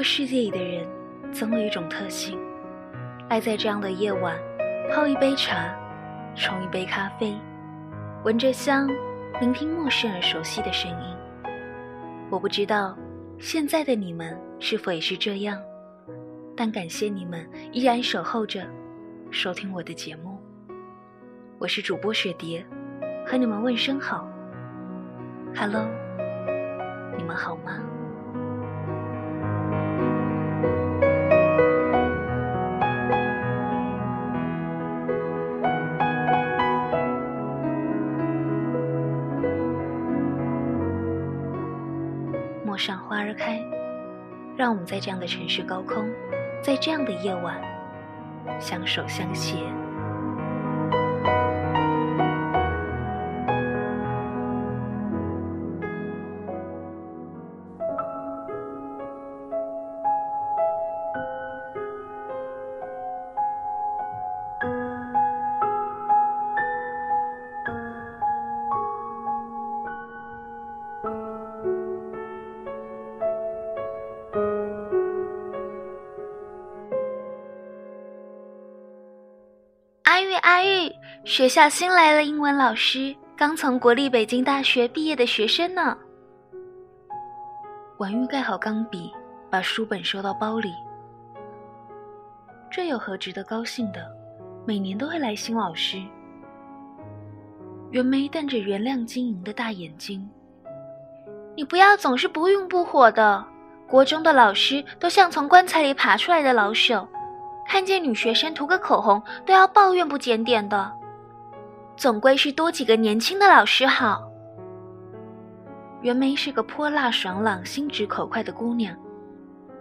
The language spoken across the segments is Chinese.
个世界里的人总有一种特性，爱在这样的夜晚，泡一杯茶，冲一杯咖啡，闻着香，聆听陌生而熟悉的声音。我不知道现在的你们是否也是这样，但感谢你们依然守候着，收听我的节目。我是主播雪蝶，和你们问声好，Hello，你们好吗？赏花儿开，让我们在这样的城市高空，在这样的夜晚，相守相携。学校新来了英文老师，刚从国立北京大学毕业的学生呢。婉玉盖好钢笔，把书本收到包里。这有何值得高兴的？每年都会来新老师。袁梅瞪着原亮晶莹的大眼睛：“你不要总是不愠不火的。国中的老师都像从棺材里爬出来的老手。”看见女学生涂个口红都要抱怨不检点的，总归是多几个年轻的老师好。袁梅是个泼辣爽朗、心直口快的姑娘，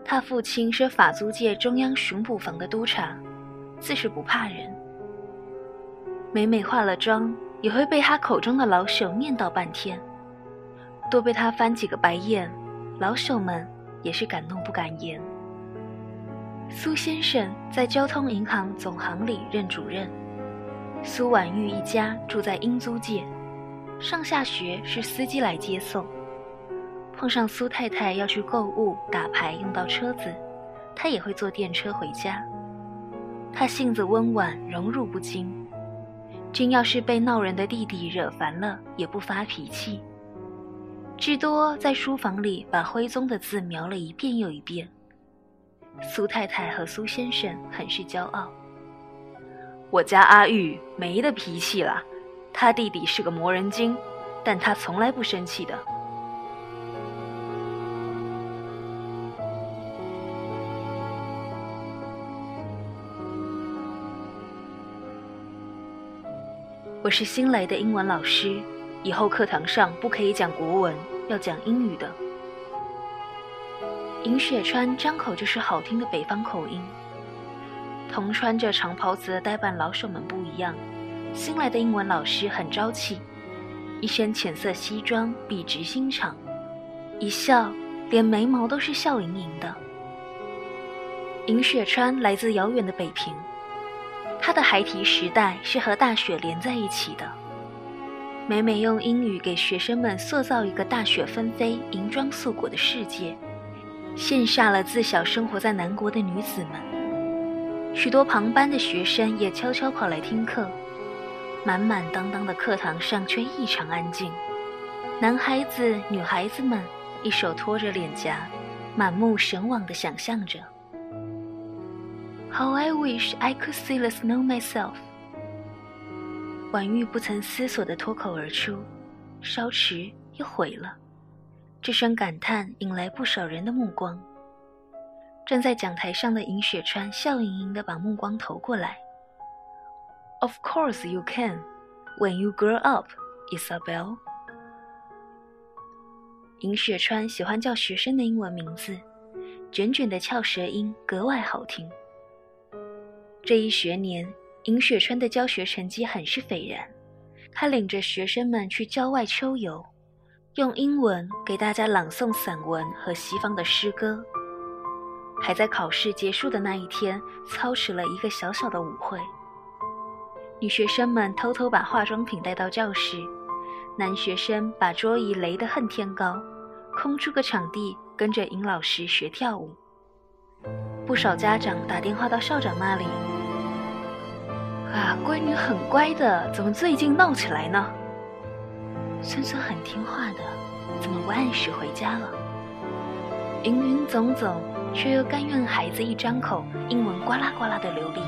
她父亲是法租界中央巡捕房的督察，自是不怕人。每每化了妆，也会被她口中的老手念叨半天，多被他翻几个白眼，老手们也是敢怒不敢言。苏先生在交通银行总行里任主任，苏婉玉一家住在英租界，上下学是司机来接送。碰上苏太太要去购物、打牌用到车子，他也会坐电车回家。他性子温婉，荣辱不惊，真要是被闹人的弟弟惹烦了，也不发脾气，至多在书房里把徽宗的字描了一遍又一遍。苏太太和苏先生很是骄傲。我家阿玉没的脾气了，他弟弟是个磨人精，但他从来不生气的。我是新来的英文老师，以后课堂上不可以讲国文，要讲英语的。尹雪川张口就是好听的北方口音，同穿着长袍子的呆板老手们不一样，新来的英文老师很朝气，一身浅色西装，笔直心肠，一笑连眉毛都是笑盈盈的。尹雪川来自遥远的北平，他的孩提时代是和大雪连在一起的，每每用英语给学生们塑造一个大雪纷飞、银装素裹的世界。羡煞了自小生活在南国的女子们，许多旁班的学生也悄悄跑来听课。满满当当的课堂上却异常安静，男孩子、女孩子们一手托着脸颊，满目神往地想象着。How I wish I could see the snow myself。婉玉不曾思索地脱口而出，稍迟又毁了。这声感叹引来不少人的目光。站在讲台上的尹雪川笑盈盈地把目光投过来。Of course you can, when you grow up, Isabel。尹雪川喜欢叫学生的英文名字，卷卷的翘舌音格外好听。这一学年，尹雪川的教学成绩很是斐然，他领着学生们去郊外秋游。用英文给大家朗诵散文和西方的诗歌，还在考试结束的那一天操持了一个小小的舞会。女学生们偷偷把化妆品带到教室，男学生把桌椅垒得恨天高，空出个场地跟着尹老师学跳舞。不少家长打电话到校长那里。啊，闺女很乖的，怎么最近闹起来呢？孙孙很听话的，怎么不按时回家了？芸芸总总，却又甘愿孩子一张口，英文呱啦呱啦的流利。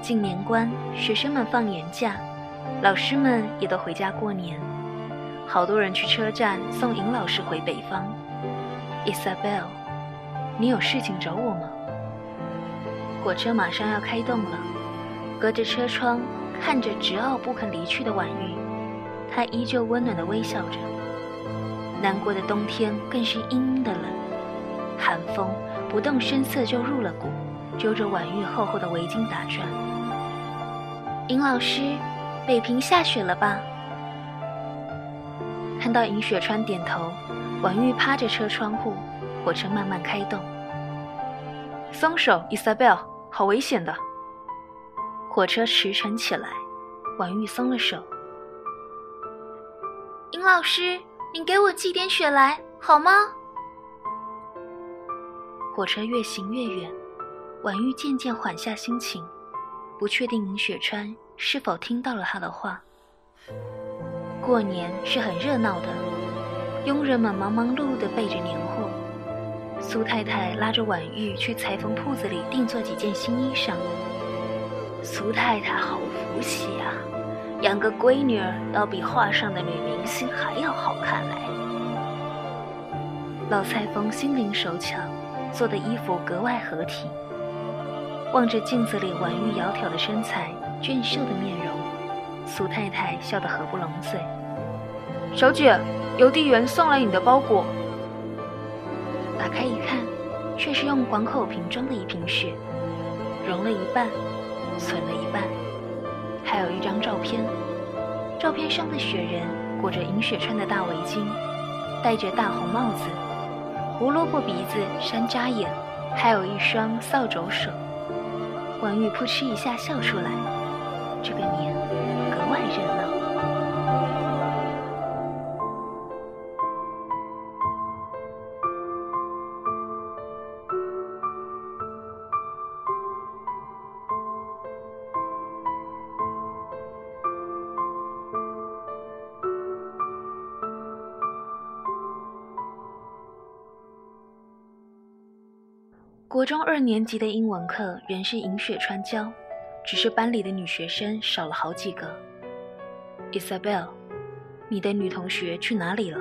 近年关，学生们放年假，老师们也都回家过年。好多人去车站送尹老师回北方。Isabel，你有事情找我吗？火车马上要开动了。隔着车窗看着执拗不肯离去的婉玉，他依旧温暖的微笑着。南国的冬天更是阴阴的冷，寒风不动声色就入了骨，揪着婉玉厚厚的围巾打转。尹老师，北平下雪了吧？看到尹雪川点头，婉玉趴着车窗户，火车慢慢开动。松手，Isabel，好危险的。火车驰骋起来，婉玉松了手。尹老师，你给我寄点雪来好吗？火车越行越远，婉玉渐渐缓下心情，不确定尹雪川是否听到了他的话。过年是很热闹的，佣人们忙忙碌碌地备着年货。苏太太拉着婉玉去裁缝铺子里定做几件新衣裳。苏太太好福气啊，养个闺女儿要比画上的女明星还要好看嘞。老裁缝心灵手巧，做的衣服格外合体。望着镜子里婉玉窈窕的身材、俊秀的面容，苏太太笑得合不拢嘴。小姐，邮递员送来你的包裹。打开一看，却是用广口瓶装的一瓶血，融了一半。存了一半，还有一张照片。照片上的雪人裹着银雪川的大围巾，戴着大红帽子，胡萝卜鼻子，山楂眼，还有一双扫帚手。婉玉扑哧一下笑出来，这个年国中二年级的英文课仍是尹雪川教，只是班里的女学生少了好几个。Isabel，你的女同学去哪里了？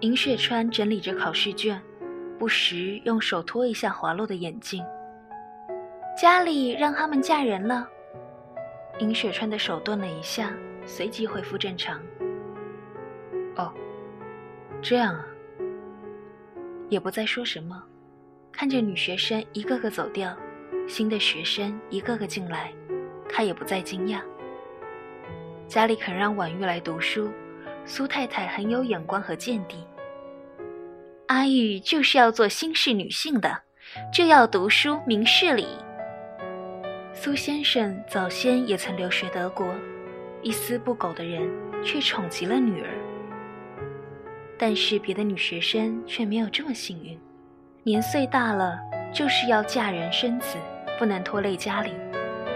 尹雪川整理着考试卷，不时用手托一下滑落的眼镜。家里让他们嫁人了。尹雪川的手顿了一下，随即恢复正常。哦，这样啊，也不再说什么。看着女学生一个个走掉，新的学生一个个进来，他也不再惊讶。家里肯让婉玉来读书，苏太太很有眼光和见地。阿玉就是要做新式女性的，就要读书明事理。苏先生早先也曾留学德国，一丝不苟的人却宠极了女儿。但是别的女学生却没有这么幸运。年岁大了，就是要嫁人生子，不能拖累家里。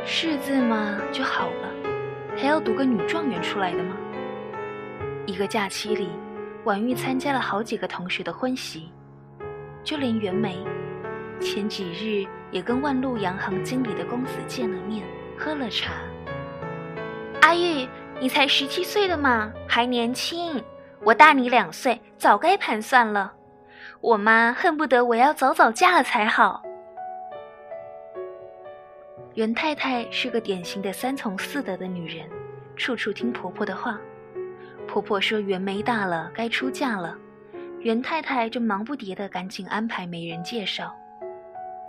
识字嘛就好了，还要读个女状元出来的吗？一个假期里，婉玉参加了好几个同学的婚席，就连袁梅，前几日也跟万路洋行经理的公子见了面，喝了茶。阿玉，你才十七岁的嘛，还年轻，我大你两岁，早该盘算了。我妈恨不得我要早早嫁了才好。袁太太是个典型的三从四德的女人，处处听婆婆的话。婆婆说袁梅大了，该出嫁了，袁太太就忙不迭的赶紧安排媒人介绍。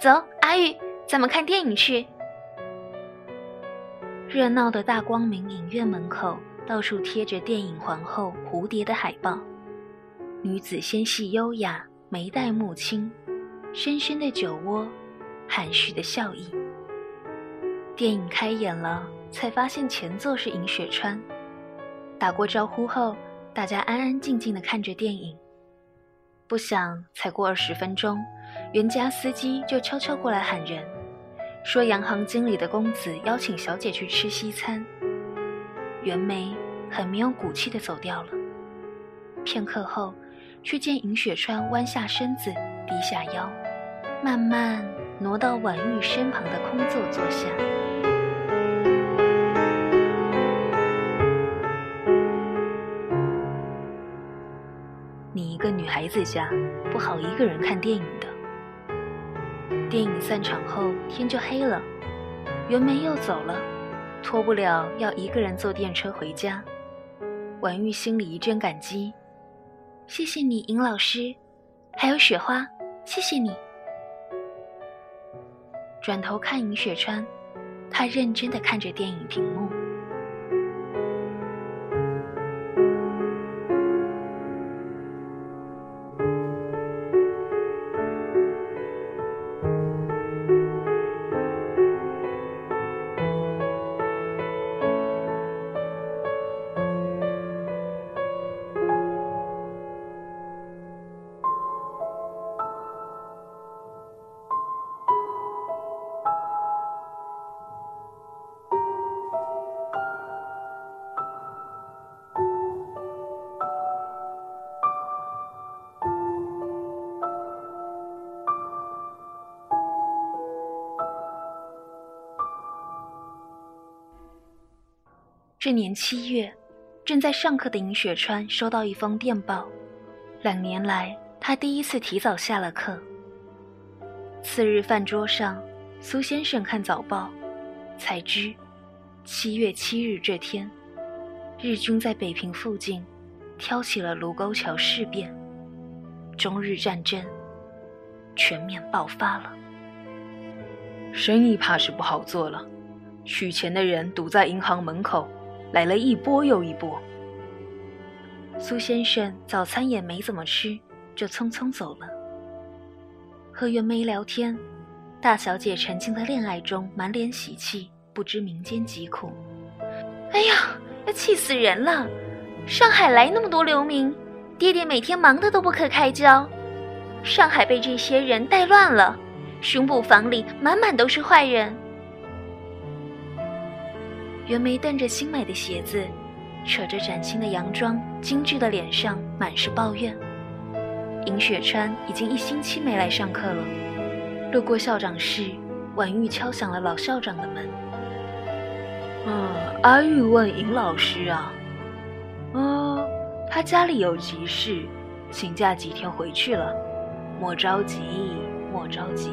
走，阿玉，咱们看电影去。热闹的大光明影院门口，到处贴着电影皇后蝴蝶的海报，女子纤细优雅。眉黛目清，深深的酒窝，含蓄的笑意。电影开演了，才发现前座是尹雪川。打过招呼后，大家安安静静的看着电影。不想才过二十分钟，袁家司机就悄悄过来喊人，说洋行经理的公子邀请小姐去吃西餐。袁梅很没有骨气的走掉了。片刻后，却见尹雪川弯下身子，低下腰，慢慢挪到婉玉身旁的空座坐下。你一个女孩子家，不好一个人看电影的。电影散场后，天就黑了，袁梅又走了，脱不了要一个人坐电车回家。婉玉心里一阵感激，谢谢你，尹老师，还有雪花，谢谢你。转头看尹雪川，他认真的看着电影屏幕。这年七月，正在上课的尹雪川收到一封电报。两年来，他第一次提早下了课。次日饭桌上，苏先生看早报，才知七月七日这天，日军在北平附近挑起了卢沟桥事变，中日战争全面爆发了。生意怕是不好做了，取钱的人堵在银行门口。来了一波又一波。苏先生早餐也没怎么吃，就匆匆走了。和袁梅聊天，大小姐沉浸在恋爱中，满脸喜气，不知民间疾苦。哎呀，要气死人了！上海来那么多流民，爹爹每天忙得都不可开交。上海被这些人带乱了，巡捕房里满满都是坏人。袁梅瞪着新买的鞋子，扯着崭新的洋装，精致的脸上满是抱怨。尹雪川已经一星期没来上课了。路过校长室，婉玉敲响了老校长的门。嗯，阿玉问尹老师啊，啊，他家里有急事，请假几天回去了。莫着急，莫着急。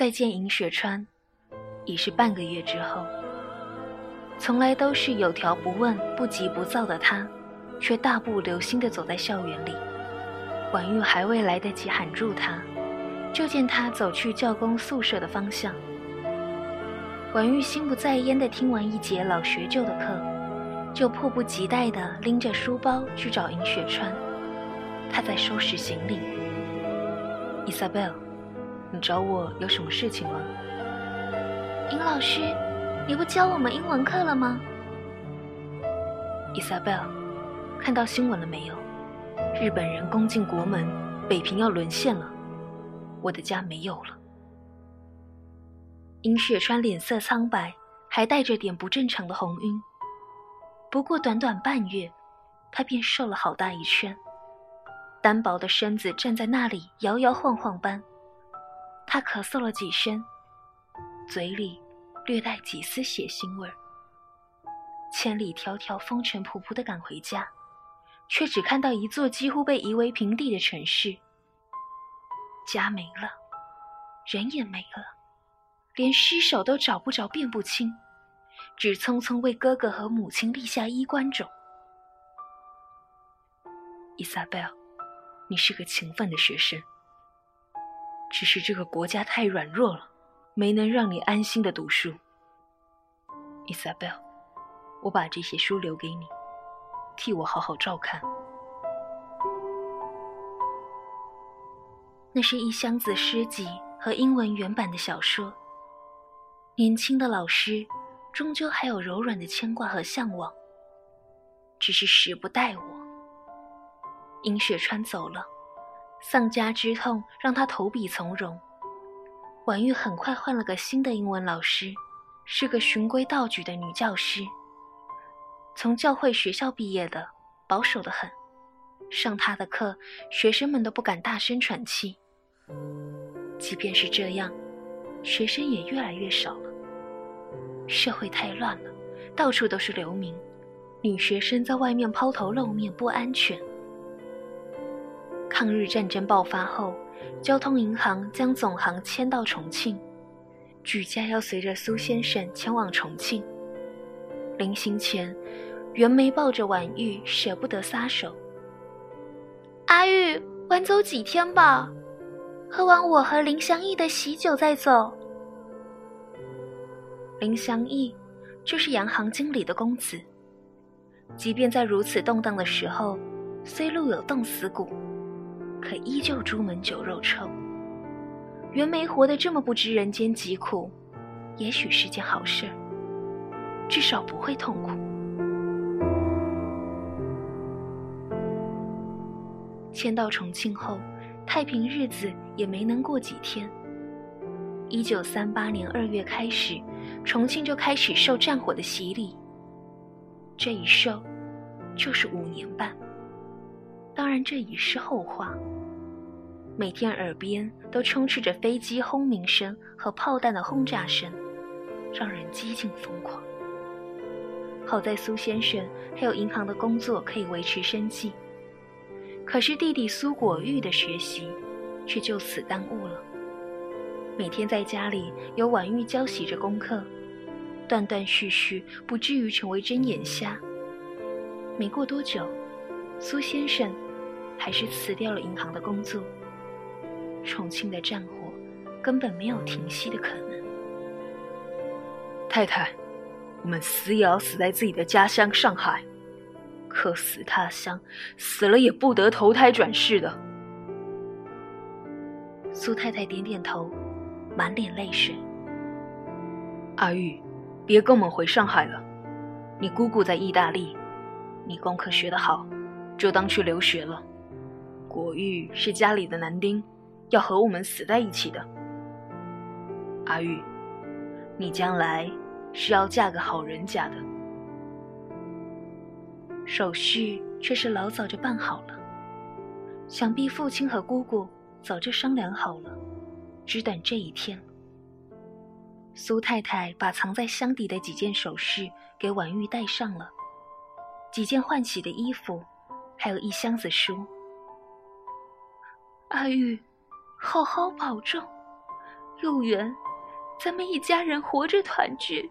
再见尹雪川，已是半个月之后。从来都是有条不紊、不急不躁的他，却大步流星地走在校园里。婉玉还未来得及喊住他，就见他走去教工宿舍的方向。婉玉心不在焉地听完一节老学究的课，就迫不及待地拎着书包去找尹雪川。他在收拾行李。Isabel。你找我有什么事情吗？尹老师，你不教我们英文课了吗？Isabel，看到新闻了没有？日本人攻进国门，北平要沦陷了，我的家没有了。尹雪川脸色苍白，还带着点不正常的红晕。不过短短半月，他便瘦了好大一圈，单薄的身子站在那里摇摇晃晃般。他咳嗽了几声，嘴里略带几丝血腥味儿。千里迢迢、风尘仆仆的赶回家，却只看到一座几乎被夷为平地的城市。家没了，人也没了，连尸首都找不着、辨不清，只匆匆为哥哥和母亲立下衣冠冢。伊莎贝尔，你是个勤奋的学生。只是这个国家太软弱了，没能让你安心的读书。，Isabel，我把这些书留给你，替我好好照看。那是一箱子诗集和英文原版的小说。年轻的老师，终究还有柔软的牵挂和向往，只是时不待我。银雪川走了，丧家之痛让他投笔从戎。婉玉很快换了个新的英文老师，是个循规蹈矩的女教师。从教会学校毕业的，保守的很，上她的课，学生们都不敢大声喘气。即便是这样，学生也越来越少了。社会太乱了，到处都是流民，女学生在外面抛头露面不安全。抗日战争爆发后，交通银行将总行迁到重庆，举家要随着苏先生前往重庆。临行前，袁梅抱着婉玉，舍不得撒手。阿玉，晚走几天吧。喝完我和林香义的喜酒再走。林香义就是洋行经理的公子。即便在如此动荡的时候，虽路有冻死骨，可依旧朱门酒肉臭。袁枚活得这么不知人间疾苦，也许是件好事至少不会痛苦。迁到重庆后。太平日子也没能过几天。一九三八年二月开始，重庆就开始受战火的洗礼。这一受，就是五年半。当然，这已是后话。每天耳边都充斥着飞机轰鸣声和炮弹的轰炸声，让人几近疯狂。好在苏先生还有银行的工作可以维持生计。可是弟弟苏果玉的学习，却就此耽误了。每天在家里由婉玉教习着功课，断断续续，不至于成为睁眼瞎。没过多久，苏先生还是辞掉了银行的工作。重庆的战火根本没有停息的可能。太太，我们死也要死在自己的家乡上海。客死他乡，死了也不得投胎转世的。苏太太点点头，满脸泪水。阿玉，别跟我们回上海了。你姑姑在意大利，你功课学得好，就当去留学了。国玉是家里的男丁，要和我们死在一起的。阿玉，你将来是要嫁个好人家的。手续却是老早就办好了，想必父亲和姑姑早就商量好了，只等这一天。苏太太把藏在箱底的几件首饰给婉玉戴上了，几件换洗的衣服，还有一箱子书。阿玉，好好保重，有缘，咱们一家人活着团聚。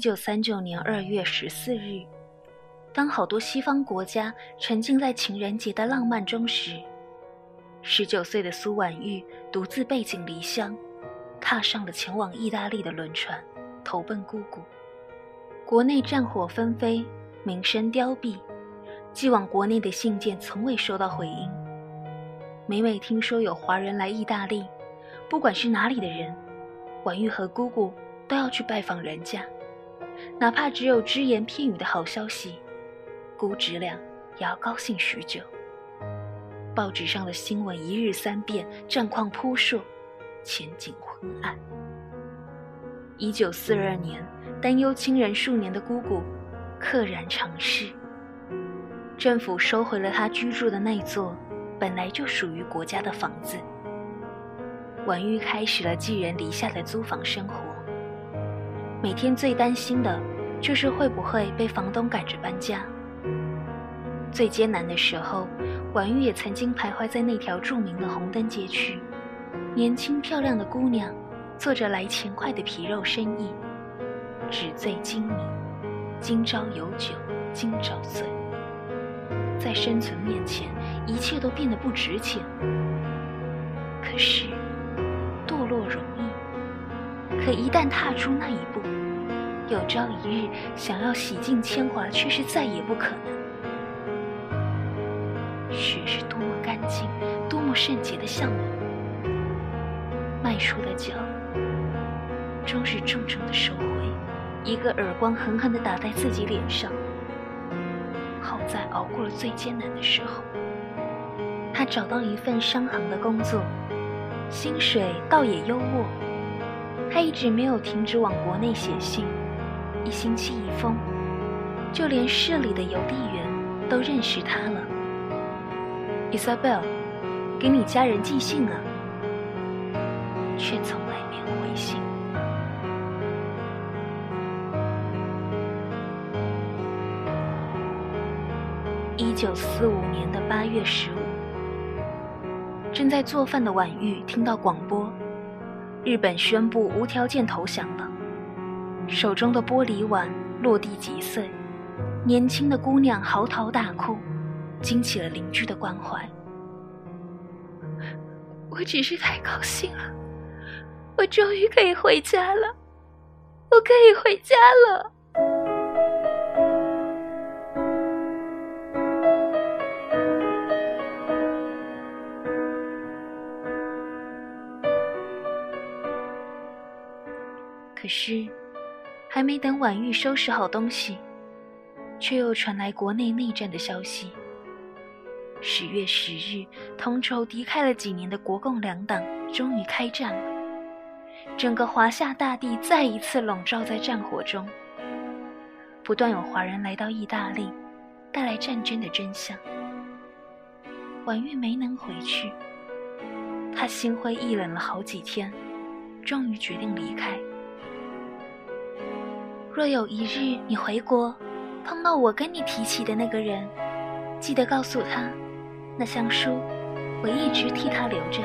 一九三九年二月十四日，当好多西方国家沉浸在情人节的浪漫中时，十九岁的苏婉玉独自背井离乡，踏上了前往意大利的轮船，投奔姑姑。国内战火纷飞，民生凋敝，寄往国内的信件从未收到回音。每每听说有华人来意大利，不管是哪里的人，婉玉和姑姑都要去拜访人家。哪怕只有只言片语的好消息，姑侄俩也要高兴许久。报纸上的新闻一日三变，战况扑朔，前景昏暗。一九四二年，担忧亲人数年的姑姑，溘然长逝。政府收回了她居住的那座本来就属于国家的房子。婉玉开始了寄人篱下的租房生活。每天最担心的，就是会不会被房东赶着搬家。最艰难的时候，婉玉也曾经徘徊在那条著名的红灯街区。年轻漂亮的姑娘，做着来钱快的皮肉生意，纸醉金迷，今朝有酒今朝醉。在生存面前，一切都变得不值钱。可是，堕落容易，可一旦踏出那一步，有朝一日想要洗尽铅华，却是再也不可能。雪是多么干净，多么圣洁的向往，迈出的脚，终是重重的收回，一个耳光狠狠地打在自己脸上。好在熬过了最艰难的时候，他找到一份商行的工作，薪水倒也优渥。他一直没有停止往国内写信，一星期一封，就连市里的邮递员都认识他了。Isabel，给你家人寄信啊，却从来没有回信。一九四五年的八月十五，正在做饭的婉玉听到广播，日本宣布无条件投降了，手中的玻璃碗落地即碎，年轻的姑娘嚎啕大哭。惊起了邻居的关怀。我只是太高兴了，我终于可以回家了，我可以回家了。是，还没等婉玉收拾好东西，却又传来国内内战的消息。十月十日，同仇敌忾了几年的国共两党终于开战了。整个华夏大地再一次笼罩在战火中。不断有华人来到意大利，带来战争的真相。婉玉没能回去，她心灰意冷了好几天，终于决定离开。若有一日你回国，碰到我跟你提起的那个人，记得告诉他。那香书，我一直替他留着。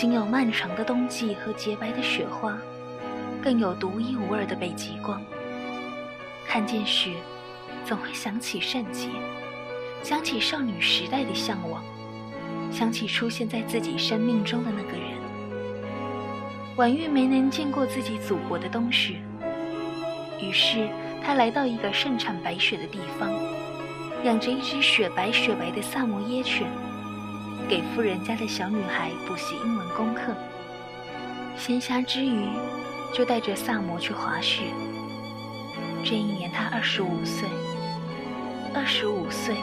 仅有漫长的冬季和洁白的雪花，更有独一无二的北极光。看见雪，总会想起圣洁，想起少女时代的向往，想起出现在自己生命中的那个人。婉玉没能见过自己祖国的冬雪，于是她来到一个盛产白雪的地方，养着一只雪白雪白的萨摩耶犬，给富人家的小女孩补习英文功课。闲暇之余，就带着萨摩去滑雪。这一年，他二十五岁。二十五岁，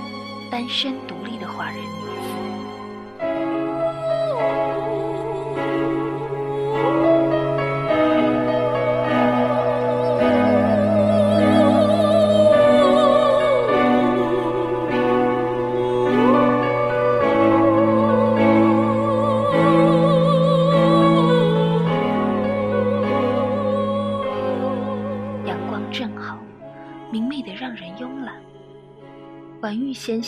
单身独立的华人。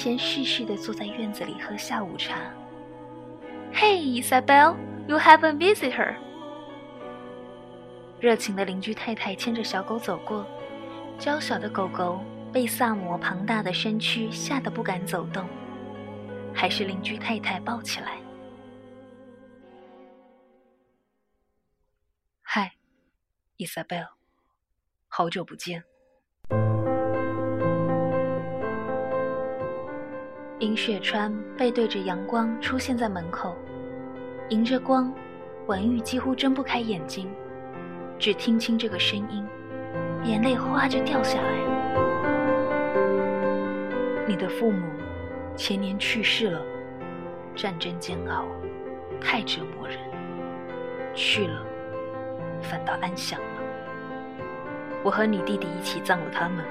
闲适适地坐在院子里喝下午茶。Hey, Isabel, you have a visitor. 热情的邻居太太牵着小狗走过，娇小的狗狗被萨摩庞大的身躯吓得不敢走动，还是邻居太太抱起来。嗨，Isabel，好久不见。殷雪川背对着阳光出现在门口，迎着光，婉玉几乎睁不开眼睛，只听清这个声音，眼泪哗就掉下来。你的父母前年去世了，战争煎熬，太折磨人，去了反倒安详了。我和你弟弟一起葬了他们，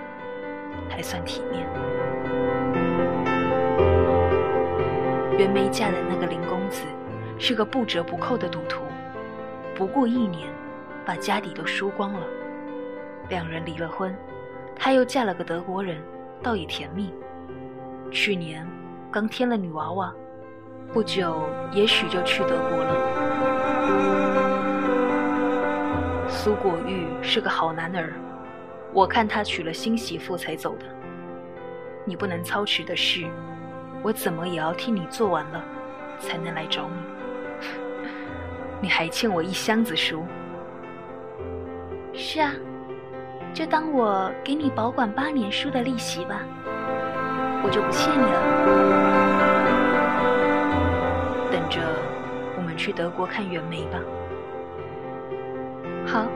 还算体面。袁梅嫁的那个林公子是个不折不扣的赌徒，不过一年，把家底都输光了。两人离了婚，她又嫁了个德国人，倒也甜蜜。去年刚添了女娃娃，不久也许就去德国了。苏果玉是个好男儿，我看他娶了新媳妇才走的。你不能操持的事，我怎么也要替你做完了，才能来找你。你还欠我一箱子书。是啊，就当我给你保管八年书的利息吧，我就不欠你了。等着我们去德国看袁枚吧。好。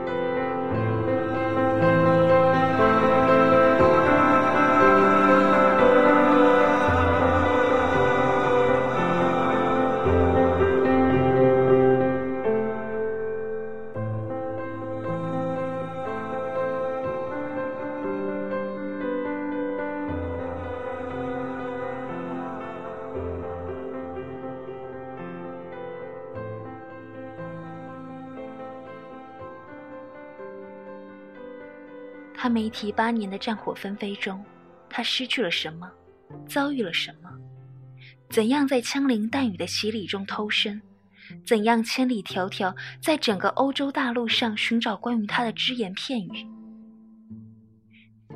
他没提八年的战火纷飞中，他失去了什么，遭遇了什么？怎样在枪林弹雨的洗礼中偷生？怎样千里迢迢在整个欧洲大陆上寻找关于他的只言片语？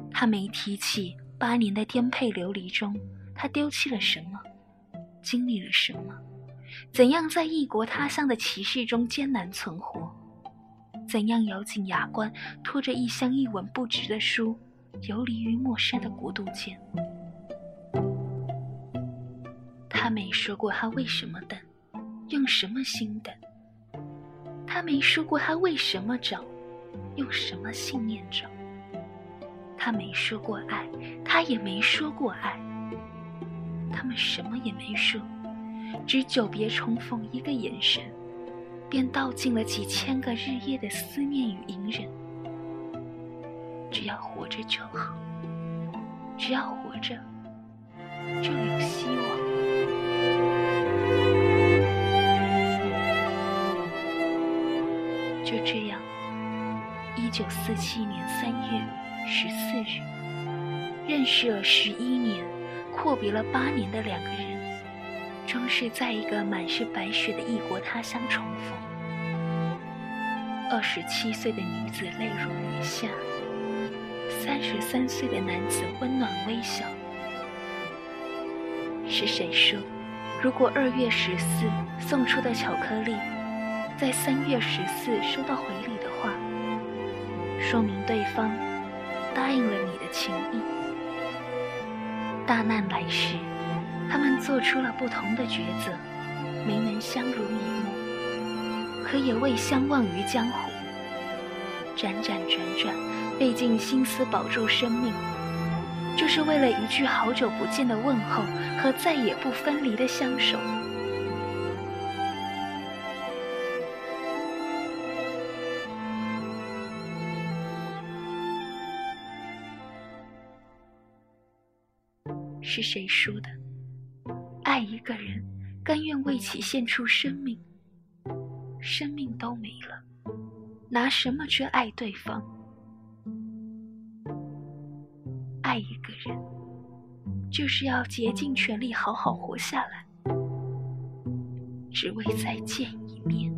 他没提起八年的颠沛流离中，他丢弃了什么，经历了什么？怎样在异国他乡的歧视中艰难存活？怎样咬紧牙关，拖着一箱一文不值的书，游离于陌生的国度间？他没说过他为什么等，用什么心等。他没说过他为什么找，用什么信念找。他没说过爱，他也没说过爱。他们什么也没说，只久别重逢一个眼神。便道尽了几千个日夜的思念与隐忍。只要活着就好，只要活着就有希望。就这样，一九四七年三月十四日，认识了十一年、阔别了八年的两个人。终是在一个满是白雪的异国他乡重逢。二十七岁的女子泪如雨下，三十三岁的男子温暖微笑。是谁说，如果二月十四送出的巧克力，在三月十四收到回礼的话，说明对方答应了你的情意？大难来时。他们做出了不同的抉择，没能相濡以沫，可也未相忘于江湖。辗转转转，费尽心思保住生命，就是为了一句好久不见的问候和再也不分离的相守。是谁输的？一个人，甘愿为其献出生命，生命都没了，拿什么去爱对方？爱一个人，就是要竭尽全力好好活下来，只为再见一面。